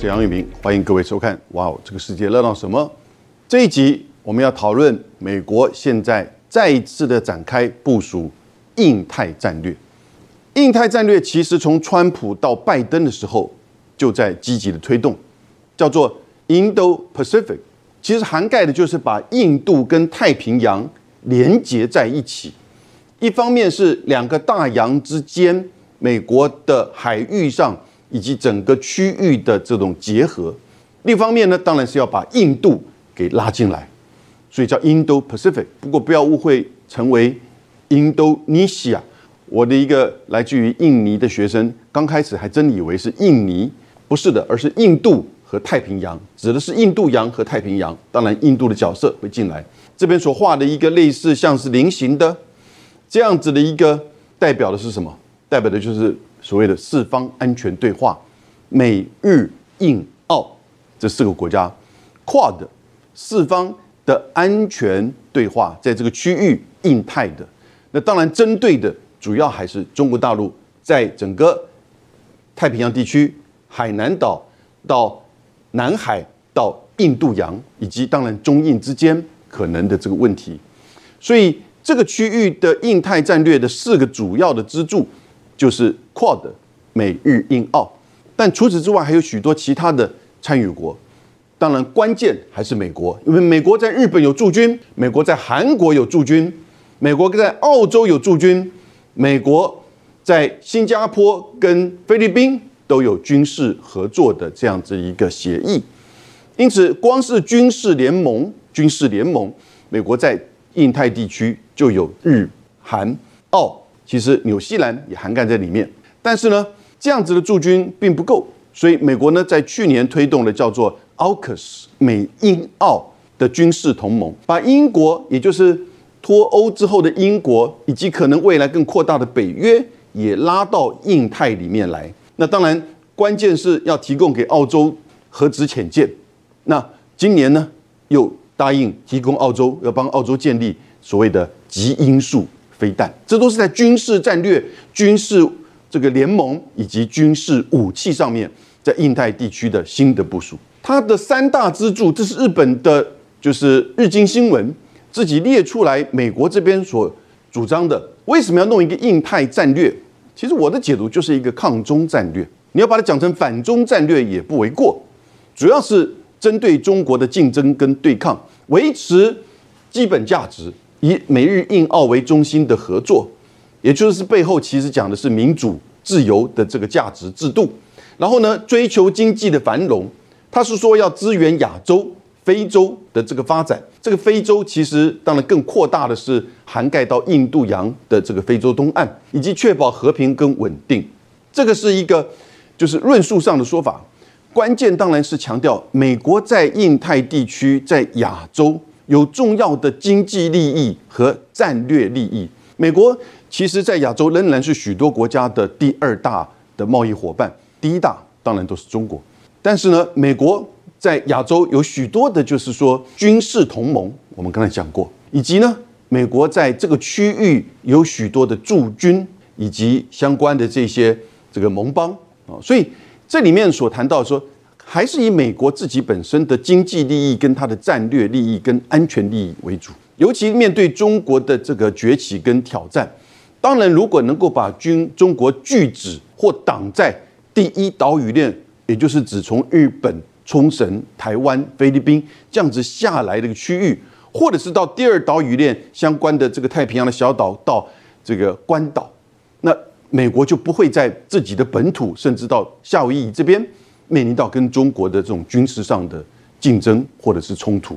是杨玉明，欢迎各位收看。哇哦，这个世界热闹什么？这一集我们要讨论美国现在再一次的展开部署印太战略。印太战略其实从川普到拜登的时候就在积极的推动，叫做 Indo-Pacific，其实涵盖的就是把印度跟太平洋连接在一起。一方面是两个大洋之间，美国的海域上。以及整个区域的这种结合，另一方面呢，当然是要把印度给拉进来，所以叫 Indo-Pacific。不过不要误会成为 Indonesia。我的一个来自于印尼的学生，刚开始还真以为是印尼，不是的，而是印度和太平洋，指的是印度洋和太平洋。当然，印度的角色会进来。这边所画的一个类似像是菱形的这样子的一个，代表的是什么？代表的就是。所谓的四方安全对话，美日印澳这四个国家跨的四方的安全对话，在这个区域印太的，那当然针对的主要还是中国大陆，在整个太平洋地区，海南岛到南海到印度洋，以及当然中印之间可能的这个问题，所以这个区域的印太战略的四个主要的支柱。就是 Quad 美日印澳，但除此之外还有许多其他的参与国。当然，关键还是美国，因为美国在日本有驻军，美国在韩国有驻军，美国在澳洲有驻军，美国在新加坡跟菲律宾都有军事合作的这样子一个协议。因此，光是军事联盟，军事联盟，美国在印太地区就有日、韩、澳。其实纽西兰也涵盖在里面，但是呢，这样子的驻军并不够，所以美国呢在去年推动了叫做 AUKUS 美英澳的军事同盟，把英国也就是脱欧之后的英国，以及可能未来更扩大的北约也拉到印太里面来。那当然，关键是要提供给澳洲核子潜舰。那今年呢，又答应提供澳洲要帮澳洲建立所谓的极音速。飞弹，这都是在军事战略、军事这个联盟以及军事武器上面，在印太地区的新的部署。它的三大支柱，这是日本的，就是日经新闻自己列出来，美国这边所主张的。为什么要弄一个印太战略？其实我的解读就是一个抗中战略，你要把它讲成反中战略也不为过。主要是针对中国的竞争跟对抗，维持基本价值。以美日印澳为中心的合作，也就是背后其实讲的是民主自由的这个价值制度。然后呢，追求经济的繁荣，他是说要支援亚洲、非洲的这个发展。这个非洲其实当然更扩大的是涵盖到印度洋的这个非洲东岸，以及确保和平跟稳定。这个是一个就是论述上的说法。关键当然是强调美国在印太地区，在亚洲。有重要的经济利益和战略利益。美国其实，在亚洲仍然是许多国家的第二大的贸易伙伴，第一大当然都是中国。但是呢，美国在亚洲有许多的，就是说军事同盟，我们刚才讲过，以及呢，美国在这个区域有许多的驻军以及相关的这些这个盟邦啊。所以这里面所谈到说。还是以美国自己本身的经济利益、跟它的战略利益、跟安全利益为主。尤其面对中国的这个崛起跟挑战，当然如果能够把军中国拒止或挡在第一岛屿链，也就是指从日本、冲绳、台湾、菲律宾这样子下来的一个区域，或者是到第二岛屿链相关的这个太平洋的小岛到这个关岛，那美国就不会在自己的本土，甚至到夏威夷这边。面临到跟中国的这种军事上的竞争或者是冲突，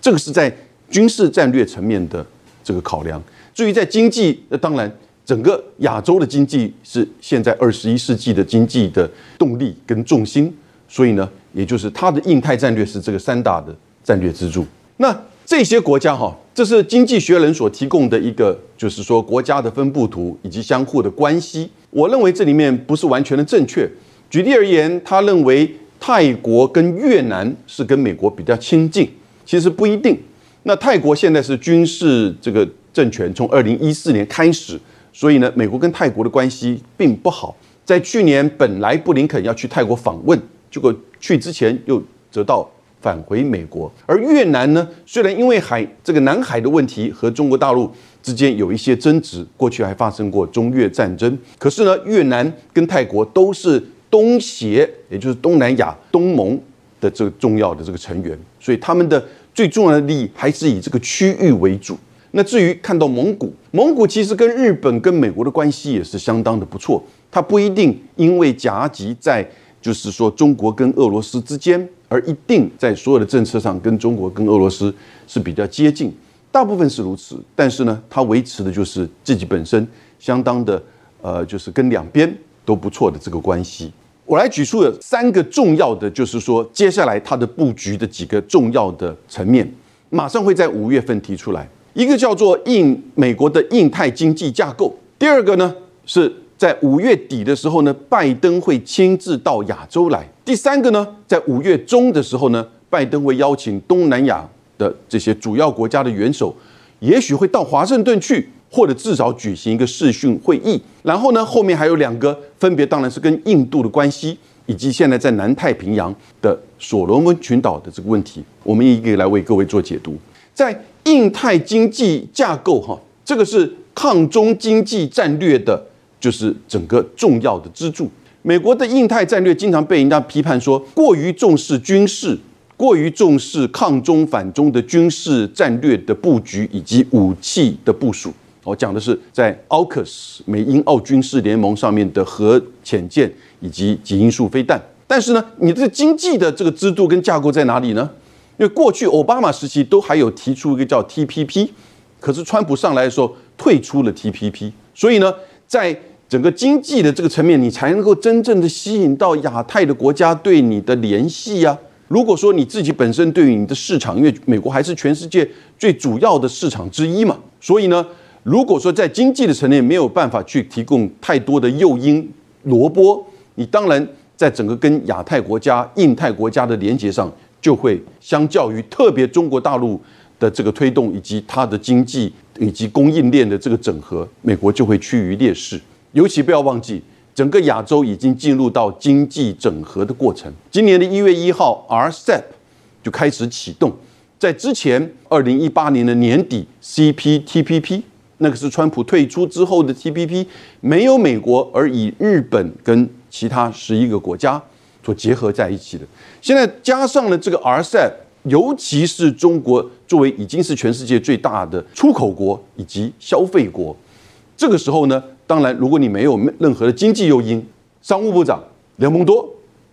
这个是在军事战略层面的这个考量。至于在经济，那当然整个亚洲的经济是现在二十一世纪的经济的动力跟重心，所以呢，也就是它的印太战略是这个三大的战略支柱。那这些国家哈，这是经济学人所提供的一个，就是说国家的分布图以及相互的关系。我认为这里面不是完全的正确。举例而言，他认为泰国跟越南是跟美国比较亲近，其实不一定。那泰国现在是军事这个政权，从二零一四年开始，所以呢，美国跟泰国的关系并不好。在去年本来布林肯要去泰国访问，结果去之前又折到返回美国。而越南呢，虽然因为海这个南海的问题和中国大陆之间有一些争执，过去还发生过中越战争，可是呢，越南跟泰国都是东协，也就是东南亚东盟的这个重要的这个成员，所以他们的最重要的利益还是以这个区域为主。那至于看到蒙古，蒙古其实跟日本、跟美国的关系也是相当的不错。它不一定因为夹击在就是说中国跟俄罗斯之间，而一定在所有的政策上跟中国跟俄罗斯是比较接近。大部分是如此，但是呢，它维持的就是自己本身相当的呃，就是跟两边都不错的这个关系。我来举出了三个重要的，就是说接下来它的布局的几个重要的层面，马上会在五月份提出来。一个叫做印美国的印太经济架构，第二个呢是在五月底的时候呢，拜登会亲自到亚洲来；第三个呢，在五月中的时候呢，拜登会邀请东南亚的这些主要国家的元首，也许会到华盛顿去，或者至少举行一个视讯会议。然后呢，后面还有两个，分别当然是跟印度的关系，以及现在在南太平洋的所罗门群岛的这个问题，我们一个来为各位做解读，在。印太经济架构，哈，这个是抗中经济战略的，就是整个重要的支柱。美国的印太战略经常被人家批判说过于重视军事，过于重视抗中反中的军事战略的布局以及武器的部署。我讲的是在 AUKUS 美英澳军事联盟上面的核潜舰以及极音速飞弹。但是呢，你这经济的这个制度跟架构在哪里呢？因为过去奥巴马时期都还有提出一个叫 TPP，可是川普上来的时候退出了 TPP，所以呢，在整个经济的这个层面，你才能够真正的吸引到亚太的国家对你的联系呀。如果说你自己本身对于你的市场，因为美国还是全世界最主要的市场之一嘛，所以呢，如果说在经济的层面没有办法去提供太多的诱因萝卜，你当然在整个跟亚太国家、印太国家的连接上。就会相较于特别中国大陆的这个推动，以及它的经济以及供应链的这个整合，美国就会趋于劣势。尤其不要忘记，整个亚洲已经进入到经济整合的过程。今年的一月一号，RCEP 就开始启动。在之前，二零一八年的年底，CPTPP 那个是川普退出之后的 TPP，没有美国，而以日本跟其他十一个国家。所结合在一起的，现在加上了这个 RCEP，尤其是中国作为已经是全世界最大的出口国以及消费国，这个时候呢，当然如果你没有任何的经济诱因，商务部长雷蒙多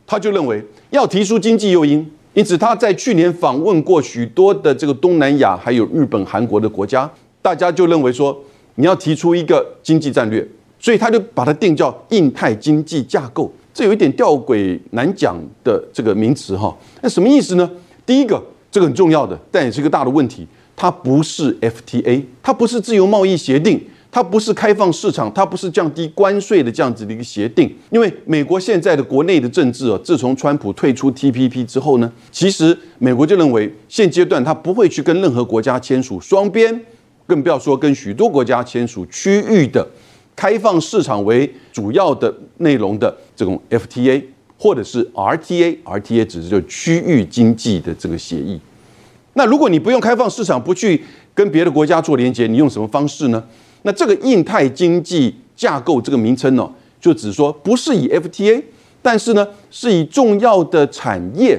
他就认为要提出经济诱因，因此他在去年访问过许多的这个东南亚还有日本、韩国的国家，大家就认为说你要提出一个经济战略，所以他就把它定叫印太经济架构。这有一点吊诡难讲的这个名词哈，那什么意思呢？第一个，这个很重要的，但也是一个大的问题，它不是 FTA，它不是自由贸易协定，它不是开放市场，它不是降低关税的这样子的一个协定。因为美国现在的国内的政治啊，自从川普退出 TPP 之后呢，其实美国就认为现阶段它不会去跟任何国家签署双边，更不要说跟许多国家签署区域的。开放市场为主要的内容的这种 FTA 或者是 RTA，RTA 只是就区域经济的这个协议。那如果你不用开放市场，不去跟别的国家做连接，你用什么方式呢？那这个印太经济架构这个名称呢，就只说不是以 FTA，但是呢是以重要的产业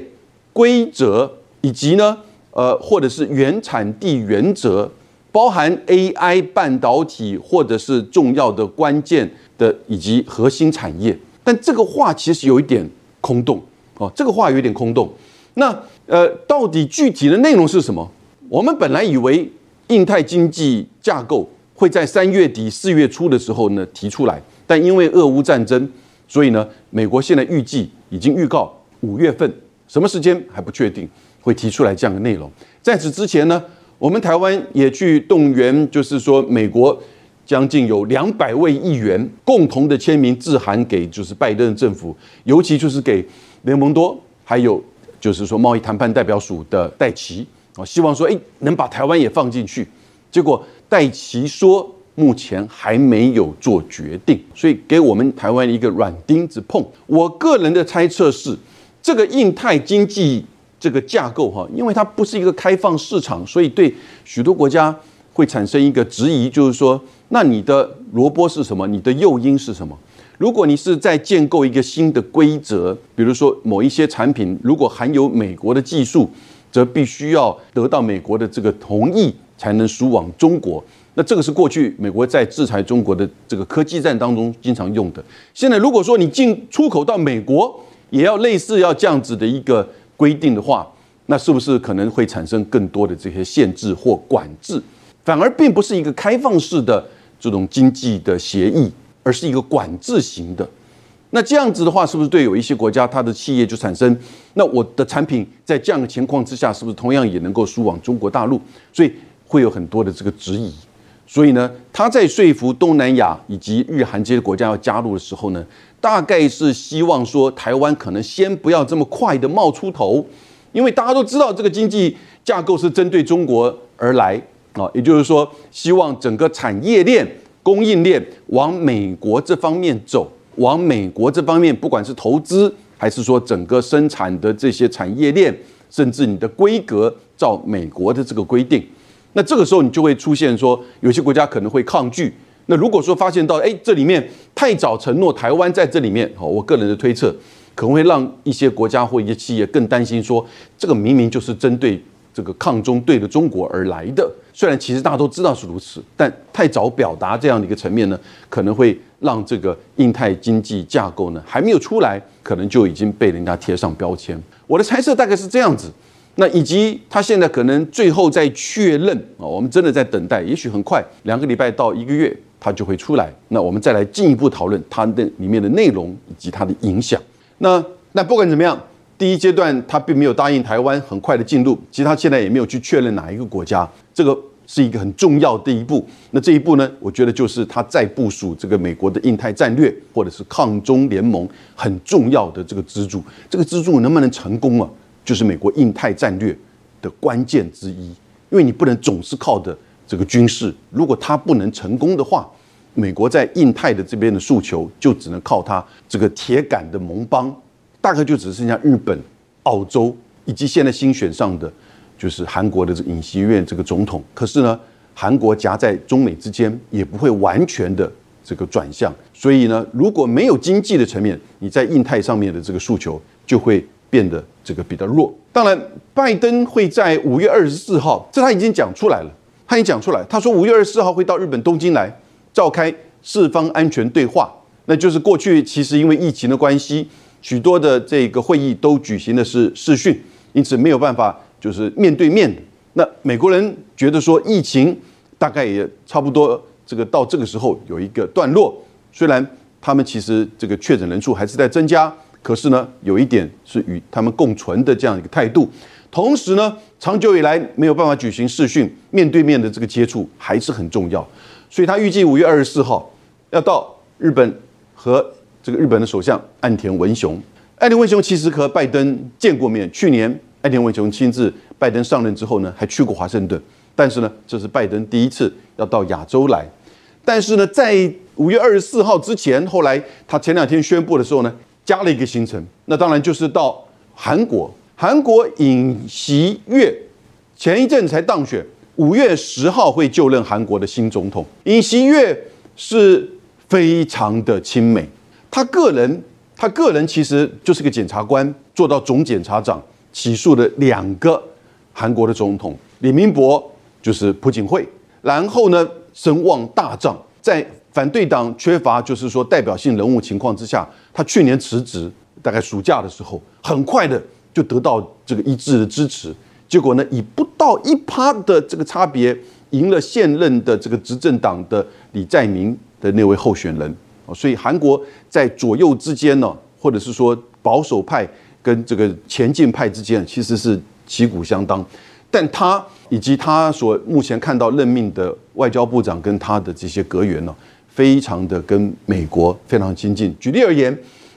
规则以及呢呃或者是原产地原则。包含 AI 半导体或者是重要的关键的以及核心产业，但这个话其实有一点空洞哦，这个话有点空洞。那呃，到底具体的内容是什么？我们本来以为印太经济架构会在三月底四月初的时候呢提出来，但因为俄乌战争，所以呢，美国现在预计已经预告五月份，什么时间还不确定会提出来这样的内容。在此之前呢？我们台湾也去动员，就是说，美国将近有两百位议员共同的签名致函给，就是拜登政府，尤其就是给雷蒙多，还有就是说贸易谈判代表署的戴奇，啊，希望说，哎，能把台湾也放进去。结果戴奇说，目前还没有做决定，所以给我们台湾一个软钉子碰。我个人的猜测是，这个印太经济这个架构哈，因为它不是一个开放市场，所以对许多国家会产生一个质疑，就是说，那你的萝卜是什么？你的诱因是什么？如果你是在建构一个新的规则，比如说某一些产品如果含有美国的技术，则必须要得到美国的这个同意才能输往中国。那这个是过去美国在制裁中国的这个科技战当中经常用的。现在如果说你进出口到美国，也要类似要这样子的一个规定的话，那是不是可能会产生更多的这些限制或管制？反而并不是一个开放式的这种经济的协议，而是一个管制型的。那这样子的话，是不是对有一些国家它的企业就产生？那我的产品在这样的情况之下，是不是同样也能够输往中国大陆？所以会有很多的这个质疑。所以呢，他在说服东南亚以及日韩这些国家要加入的时候呢，大概是希望说台湾可能先不要这么快的冒出头，因为大家都知道这个经济架构是针对中国而来啊，也就是说，希望整个产业链、供应链往美国这方面走，往美国这方面，不管是投资还是说整个生产的这些产业链，甚至你的规格照美国的这个规定。那这个时候你就会出现说，有些国家可能会抗拒。那如果说发现到，哎，这里面太早承诺台湾在这里面，哦，我个人的推测，可能会让一些国家或一些企业更担心，说这个明明就是针对这个抗中对的中国而来的。虽然其实大家都知道是如此，但太早表达这样的一个层面呢，可能会让这个印太经济架构呢还没有出来，可能就已经被人家贴上标签。我的猜测大概是这样子。那以及他现在可能最后在确认啊，我们真的在等待，也许很快两个礼拜到一个月，它就会出来。那我们再来进一步讨论它的里面的内容以及它的影响。那那不管怎么样，第一阶段他并没有答应台湾很快的进入，其实他现在也没有去确认哪一个国家，这个是一个很重要的一步。那这一步呢，我觉得就是他在部署这个美国的印太战略或者是抗中联盟很重要的这个支柱。这个支柱能不能成功啊？就是美国印太战略的关键之一，因为你不能总是靠的这个军事，如果它不能成功的话，美国在印太的这边的诉求就只能靠它这个铁杆的盟邦，大概就只剩下日本、澳洲以及现在新选上的就是韩国的这尹锡悦这个总统。可是呢，韩国夹在中美之间，也不会完全的这个转向，所以呢，如果没有经济的层面，你在印太上面的这个诉求就会。变得这个比较弱。当然，拜登会在五月二十四号，这他已经讲出来了。他也讲出来，他说五月二十四号会到日本东京来召开四方安全对话。那就是过去其实因为疫情的关系，许多的这个会议都举行的是视讯，因此没有办法就是面对面。那美国人觉得说疫情大概也差不多，这个到这个时候有一个段落。虽然他们其实这个确诊人数还是在增加。可是呢，有一点是与他们共存的这样一个态度，同时呢，长久以来没有办法举行视讯面对面的这个接触还是很重要，所以他预计五月二十四号要到日本和这个日本的首相岸田文雄。岸田文雄其实和拜登见过面，去年岸田文雄亲自拜登上任之后呢，还去过华盛顿，但是呢，这是拜登第一次要到亚洲来。但是呢，在五月二十四号之前，后来他前两天宣布的时候呢。加了一个行程，那当然就是到韩国。韩国尹锡悦前一阵才当选，五月十号会就任韩国的新总统。尹锡悦是非常的亲美，他个人，他个人其实就是个检察官，做到总检察长，起诉了两个韩国的总统，李明博就是朴槿惠，然后呢声望大涨，在。反对党缺乏就是说代表性人物情况之下，他去年辞职，大概暑假的时候，很快的就得到这个一致的支持。结果呢，以不到一趴的这个差别，赢了现任的这个执政党的李在明的那位候选人。所以韩国在左右之间呢，或者是说保守派跟这个前进派之间，其实是旗鼓相当。但他以及他所目前看到任命的外交部长跟他的这些阁员呢。非常的跟美国非常亲近。举例而言，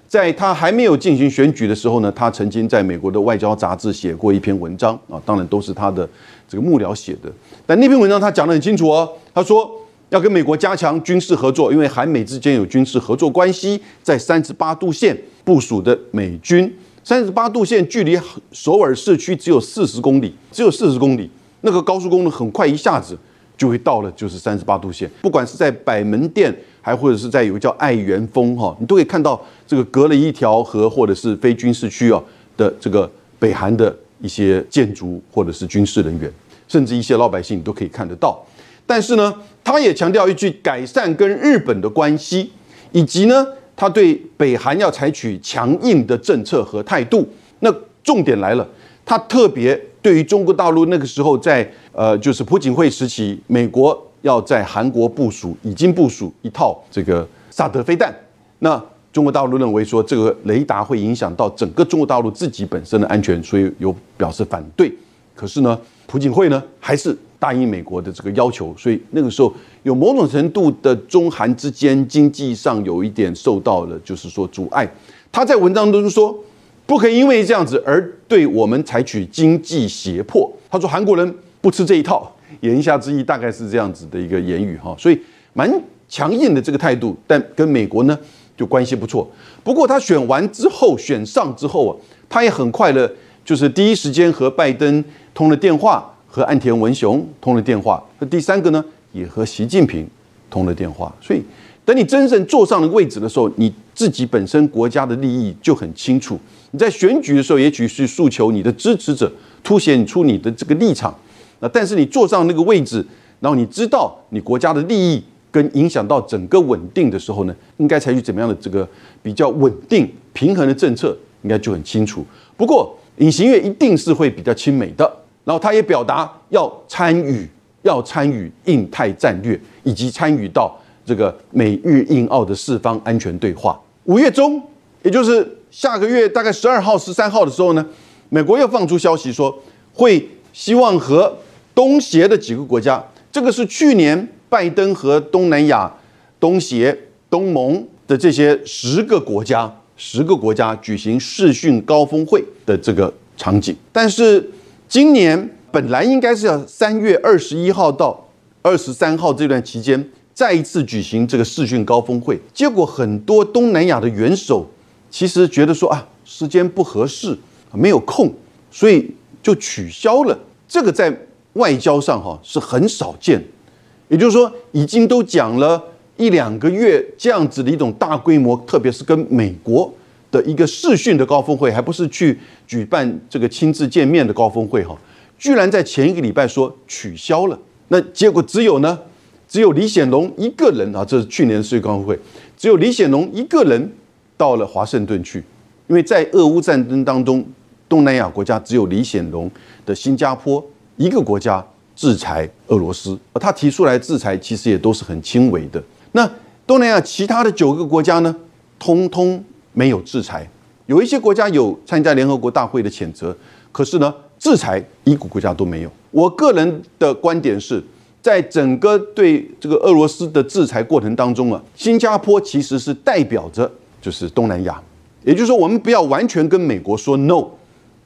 在他还没有进行选举的时候呢，他曾经在美国的外交杂志写过一篇文章啊，当然都是他的这个幕僚写的。但那篇文章他讲得很清楚哦，他说要跟美国加强军事合作，因为韩美之间有军事合作关系，在三十八度线部署的美军三十八度线距离首尔市区只有四十公里，只有四十公里，那个高速公路很快一下子就会到了，就是三十八度线。不管是在百门店，还或者是在有个叫爱媛峰哈，你都可以看到这个隔了一条河，或者是非军事区啊的这个北韩的一些建筑或者是军事人员，甚至一些老百姓你都可以看得到。但是呢，他也强调一句改善跟日本的关系，以及呢。他对北韩要采取强硬的政策和态度，那重点来了，他特别对于中国大陆那个时候在呃，就是朴槿惠时期，美国要在韩国部署，已经部署一套这个萨德飞弹，那中国大陆认为说这个雷达会影响到整个中国大陆自己本身的安全，所以有表示反对。可是呢，朴槿惠呢还是。答应美国的这个要求，所以那个时候有某种程度的中韩之间经济上有一点受到了，就是说阻碍。他在文章中说，不可以因为这样子而对我们采取经济胁迫。他说韩国人不吃这一套，言下之意大概是这样子的一个言语哈，所以蛮强硬的这个态度。但跟美国呢就关系不错。不过他选完之后，选上之后啊，他也很快的，就是第一时间和拜登通了电话。和岸田文雄通了电话，那第三个呢，也和习近平通了电话。所以，等你真正坐上了位置的时候，你自己本身国家的利益就很清楚。你在选举的时候，也许是诉求你的支持者，凸显出你的这个立场。那但是你坐上那个位置，然后你知道你国家的利益跟影响到整个稳定的时候呢，应该采取怎么样的这个比较稳定平衡的政策，应该就很清楚。不过，隐形月一定是会比较亲美的。然后他也表达要参与，要参与印太战略，以及参与到这个美日印澳的四方安全对话。五月中，也就是下个月大概十二号、十三号的时候呢，美国又放出消息说，会希望和东协的几个国家，这个是去年拜登和东南亚、东协、东盟的这些十个国家、十个国家举行视讯高峰会的这个场景，但是。今年本来应该是要三月二十一号到二十三号这段期间再一次举行这个视讯高峰会，结果很多东南亚的元首其实觉得说啊时间不合适，没有空，所以就取消了。这个在外交上哈是很少见，也就是说已经都讲了一两个月这样子的一种大规模，特别是跟美国。的一个视讯的高峰会，还不是去举办这个亲自见面的高峰会哈，居然在前一个礼拜说取消了。那结果只有呢，只有李显龙一个人啊，这是去年的世界高会，只有李显龙一个人到了华盛顿去，因为在俄乌战争当中，东南亚国家只有李显龙的新加坡一个国家制裁俄罗斯，而他提出来制裁其实也都是很轻微的。那东南亚其他的九个国家呢，通通。没有制裁，有一些国家有参加联合国大会的谴责，可是呢，制裁一个国家都没有。我个人的观点是，在整个对这个俄罗斯的制裁过程当中啊，新加坡其实是代表着就是东南亚，也就是说，我们不要完全跟美国说 no，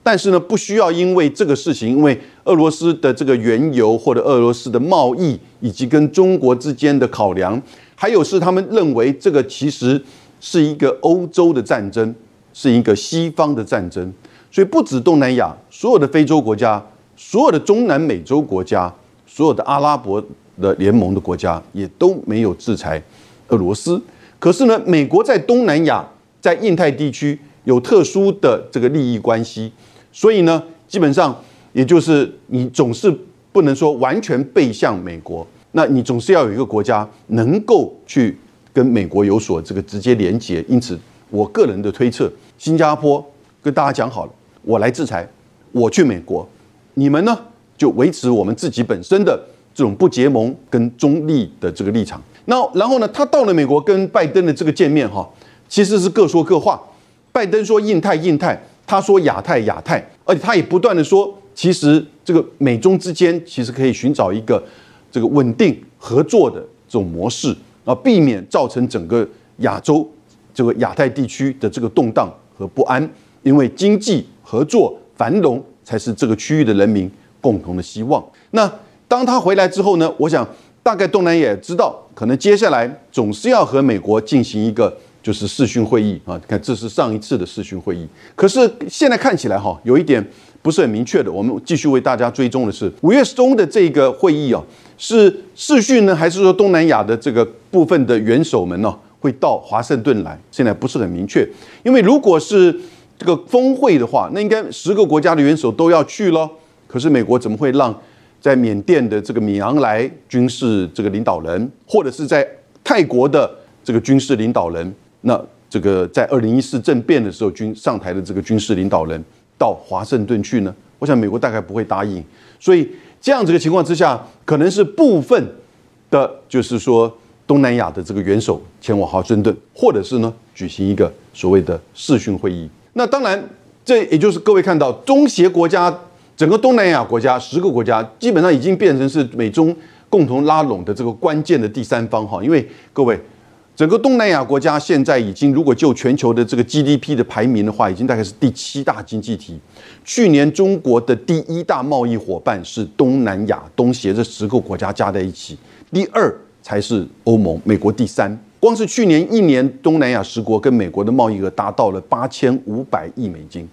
但是呢，不需要因为这个事情，因为俄罗斯的这个原油或者俄罗斯的贸易，以及跟中国之间的考量，还有是他们认为这个其实。是一个欧洲的战争，是一个西方的战争，所以不止东南亚，所有的非洲国家，所有的中南美洲国家，所有的阿拉伯的联盟的国家也都没有制裁俄罗斯。可是呢，美国在东南亚，在印太地区有特殊的这个利益关系，所以呢，基本上也就是你总是不能说完全背向美国，那你总是要有一个国家能够去。跟美国有所这个直接连结，因此我个人的推测，新加坡跟大家讲好了，我来制裁，我去美国，你们呢就维持我们自己本身的这种不结盟跟中立的这个立场。那然后呢，他到了美国跟拜登的这个见面哈，其实是各说各话。拜登说印太印太，他说亚太亚太，而且他也不断的说，其实这个美中之间其实可以寻找一个这个稳定合作的这种模式。啊，避免造成整个亚洲这个亚太地区的这个动荡和不安，因为经济合作繁荣才是这个区域的人民共同的希望。那当他回来之后呢？我想大概东南亚也知道，可能接下来总是要和美国进行一个就是视讯会议啊，看这是上一次的视讯会议。可是现在看起来哈，有一点不是很明确的。我们继续为大家追踪的是五月中的这个会议啊，是视讯呢，还是说东南亚的这个部分的元首们呢会到华盛顿来？现在不是很明确。因为如果是这个峰会的话，那应该十个国家的元首都要去咯。可是美国怎么会让在缅甸的这个米昂莱军事这个领导人，或者是在泰国的这个军事领导人？那这个在二零一四政变的时候，军上台的这个军事领导人到华盛顿去呢？我想美国大概不会答应，所以这样子的情况之下，可能是部分的，就是说东南亚的这个元首前往华盛顿，或者是呢举行一个所谓的视讯会议。那当然，这也就是各位看到中协国家整个东南亚国家十个国家，基本上已经变成是美中共同拉拢的这个关键的第三方哈，因为各位。整个东南亚国家现在已经，如果就全球的这个 GDP 的排名的话，已经大概是第七大经济体。去年中国的第一大贸易伙伴是东南亚东协这十个国家加在一起，第二才是欧盟，美国第三。光是去年一年，东南亚十国跟美国的贸易额达到了八千五百亿美金。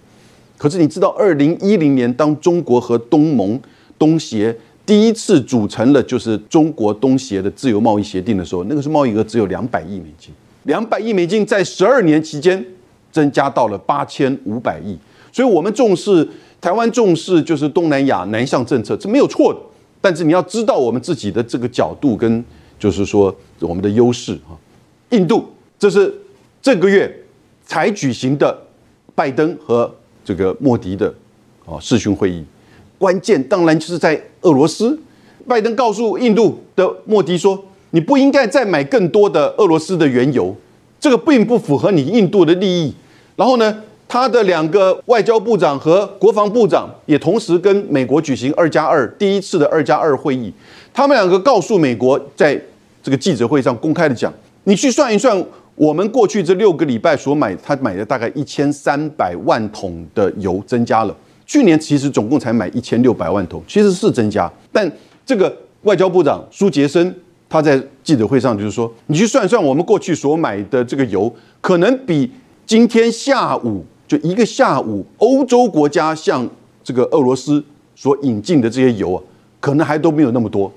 可是你知道，二零一零年当中国和东盟、东协。第一次组成了就是中国东协的自由贸易协定的时候，那个是贸易额只有两百亿美金，两百亿美金在十二年期间增加到了八千五百亿。所以，我们重视台湾重视就是东南亚南向政策，这没有错的。但是你要知道我们自己的这个角度跟就是说我们的优势啊。印度，这是这个月才举行的拜登和这个莫迪的啊视讯会议。关键当然就是在俄罗斯，拜登告诉印度的莫迪说：“你不应该再买更多的俄罗斯的原油，这个并不符合你印度的利益。”然后呢，他的两个外交部长和国防部长也同时跟美国举行二加二第一次的二加二会议，他们两个告诉美国，在这个记者会上公开的讲：“你去算一算，我们过去这六个礼拜所买，他买的大概一千三百万桶的油增加了。”去年其实总共才买一千六百万桶，其实是增加。但这个外交部长苏杰生他在记者会上就是说，你去算算我们过去所买的这个油，可能比今天下午就一个下午欧洲国家向这个俄罗斯所引进的这些油啊，可能还都没有那么多。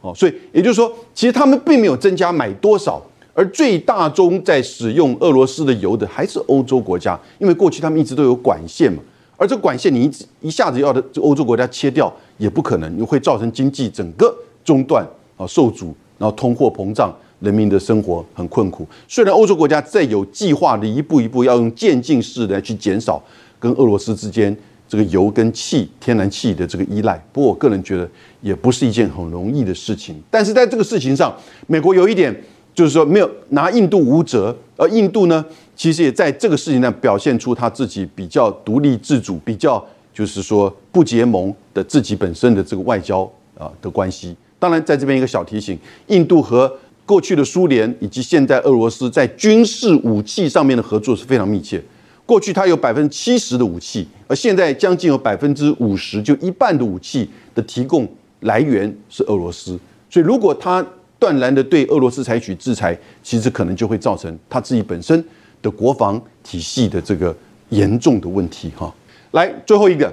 哦，所以也就是说，其实他们并没有增加买多少，而最大宗在使用俄罗斯的油的还是欧洲国家，因为过去他们一直都有管线嘛。而这管线你一一下子要的这欧洲国家切掉也不可能，你会造成经济整个中断啊受阻，然后通货膨胀，人民的生活很困苦。虽然欧洲国家在有计划的一步一步要用渐进式的去减少跟俄罗斯之间这个油跟气、天然气的这个依赖，不过我个人觉得也不是一件很容易的事情。但是在这个事情上，美国有一点就是说没有拿印度无辙，而印度呢？其实也在这个事情上表现出他自己比较独立自主、比较就是说不结盟的自己本身的这个外交啊的关系。当然，在这边一个小提醒：印度和过去的苏联以及现在俄罗斯在军事武器上面的合作是非常密切。过去它有百分之七十的武器，而现在将近有百分之五十，就一半的武器的提供来源是俄罗斯。所以，如果他断然的对俄罗斯采取制裁，其实可能就会造成他自己本身。的国防体系的这个严重的问题哈，来最后一个，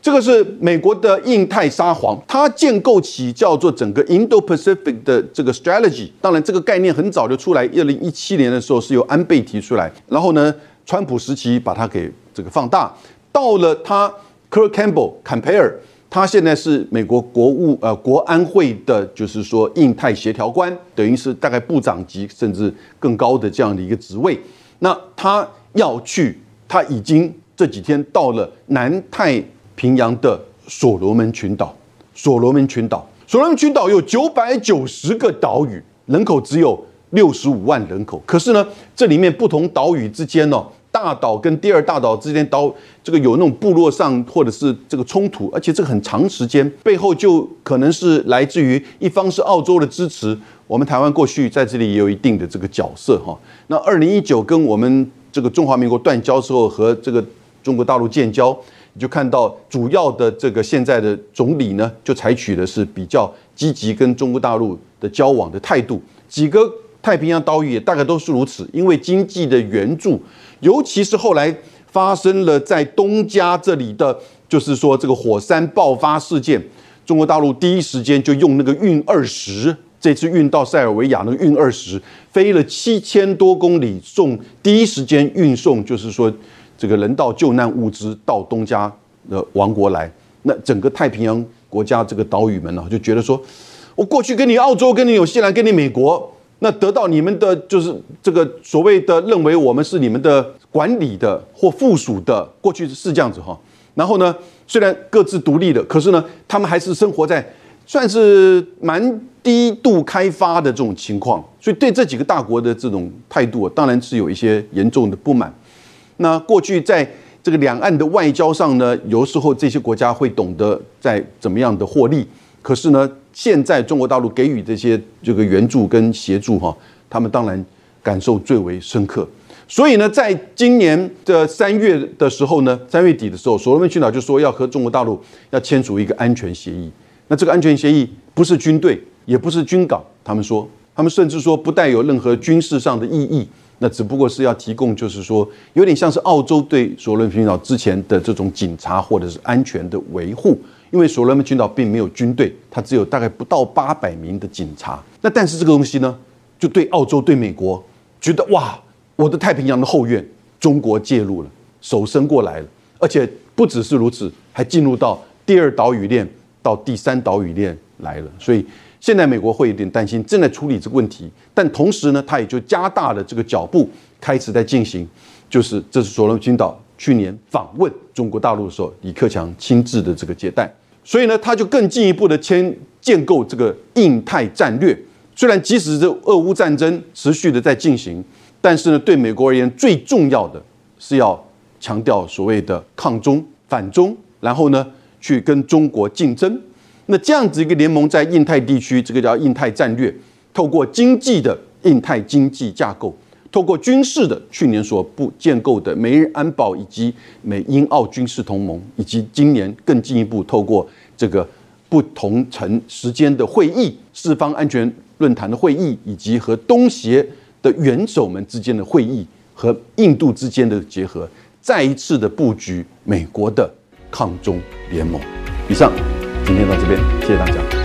这个是美国的印太沙皇，它建构起叫做整个 Indo-Pacific 的这个 strategy。当然，这个概念很早就出来，二零一七年的时候是由安倍提出来，然后呢，川普时期把它给这个放大，到了他 Kirk Campbell Campbell，他现在是美国国务呃国安会的，就是说印太协调官，等于是大概部长级甚至更高的这样的一个职位。那他要去，他已经这几天到了南太平洋的所罗门群岛。所罗门群岛，所罗门群岛有九百九十个岛屿，人口只有六十五万人口。可是呢，这里面不同岛屿之间呢，大岛跟第二大岛之间岛，这个有那种部落上或者是这个冲突，而且这个很长时间，背后就可能是来自于一方是澳洲的支持。我们台湾过去在这里也有一定的这个角色哈。那二零一九跟我们这个中华民国断交之后，和这个中国大陆建交，你就看到主要的这个现在的总理呢，就采取的是比较积极跟中国大陆的交往的态度。几个太平洋岛屿也大概都是如此，因为经济的援助，尤其是后来发生了在东加这里的，就是说这个火山爆发事件，中国大陆第一时间就用那个运二十，这次运到塞尔维亚那个运二十，飞了七千多公里送，第一时间运送，就是说这个人道救难物资到东加的王国来，那整个太平洋国家这个岛屿们呢，就觉得说。我过去跟你澳洲、跟你纽西兰、跟你美国，那得到你们的就是这个所谓的认为我们是你们的管理的或附属的，过去是这样子哈。然后呢，虽然各自独立的，可是呢，他们还是生活在算是蛮低度开发的这种情况，所以对这几个大国的这种态度，当然是有一些严重的不满。那过去在这个两岸的外交上呢，有时候这些国家会懂得在怎么样的获利，可是呢。现在中国大陆给予这些这个援助跟协助哈，他们当然感受最为深刻。所以呢，在今年的三月的时候呢，三月底的时候，所罗门群岛就说要和中国大陆要签署一个安全协议。那这个安全协议不是军队，也不是军港，他们说，他们甚至说不带有任何军事上的意义。那只不过是要提供，就是说有点像是澳洲对所罗门群岛之前的这种警察或者是安全的维护。因为所罗门群岛并没有军队，它只有大概不到八百名的警察。那但是这个东西呢，就对澳洲、对美国觉得哇，我的太平洋的后院，中国介入了，手伸过来了，而且不只是如此，还进入到第二岛屿链到第三岛屿链来了。所以现在美国会有点担心，正在处理这个问题。但同时呢，他也就加大了这个脚步，开始在进行，就是这是所罗门群岛。去年访问中国大陆的时候，李克强亲自的这个接待，所以呢，他就更进一步的签建构这个印太战略。虽然即使这俄乌战争持续的在进行，但是呢，对美国而言，最重要的是要强调所谓的抗中反中，然后呢，去跟中国竞争。那这样子一个联盟在印太地区，这个叫印太战略，透过经济的印太经济架构。透过军事的去年所布建构的美日安保以及美英澳军事同盟，以及今年更进一步透过这个不同层时间的会议、四方安全论坛的会议，以及和东协的元首们之间的会议和印度之间的结合，再一次的布局美国的抗中联盟。以上，今天到这边，谢谢大家。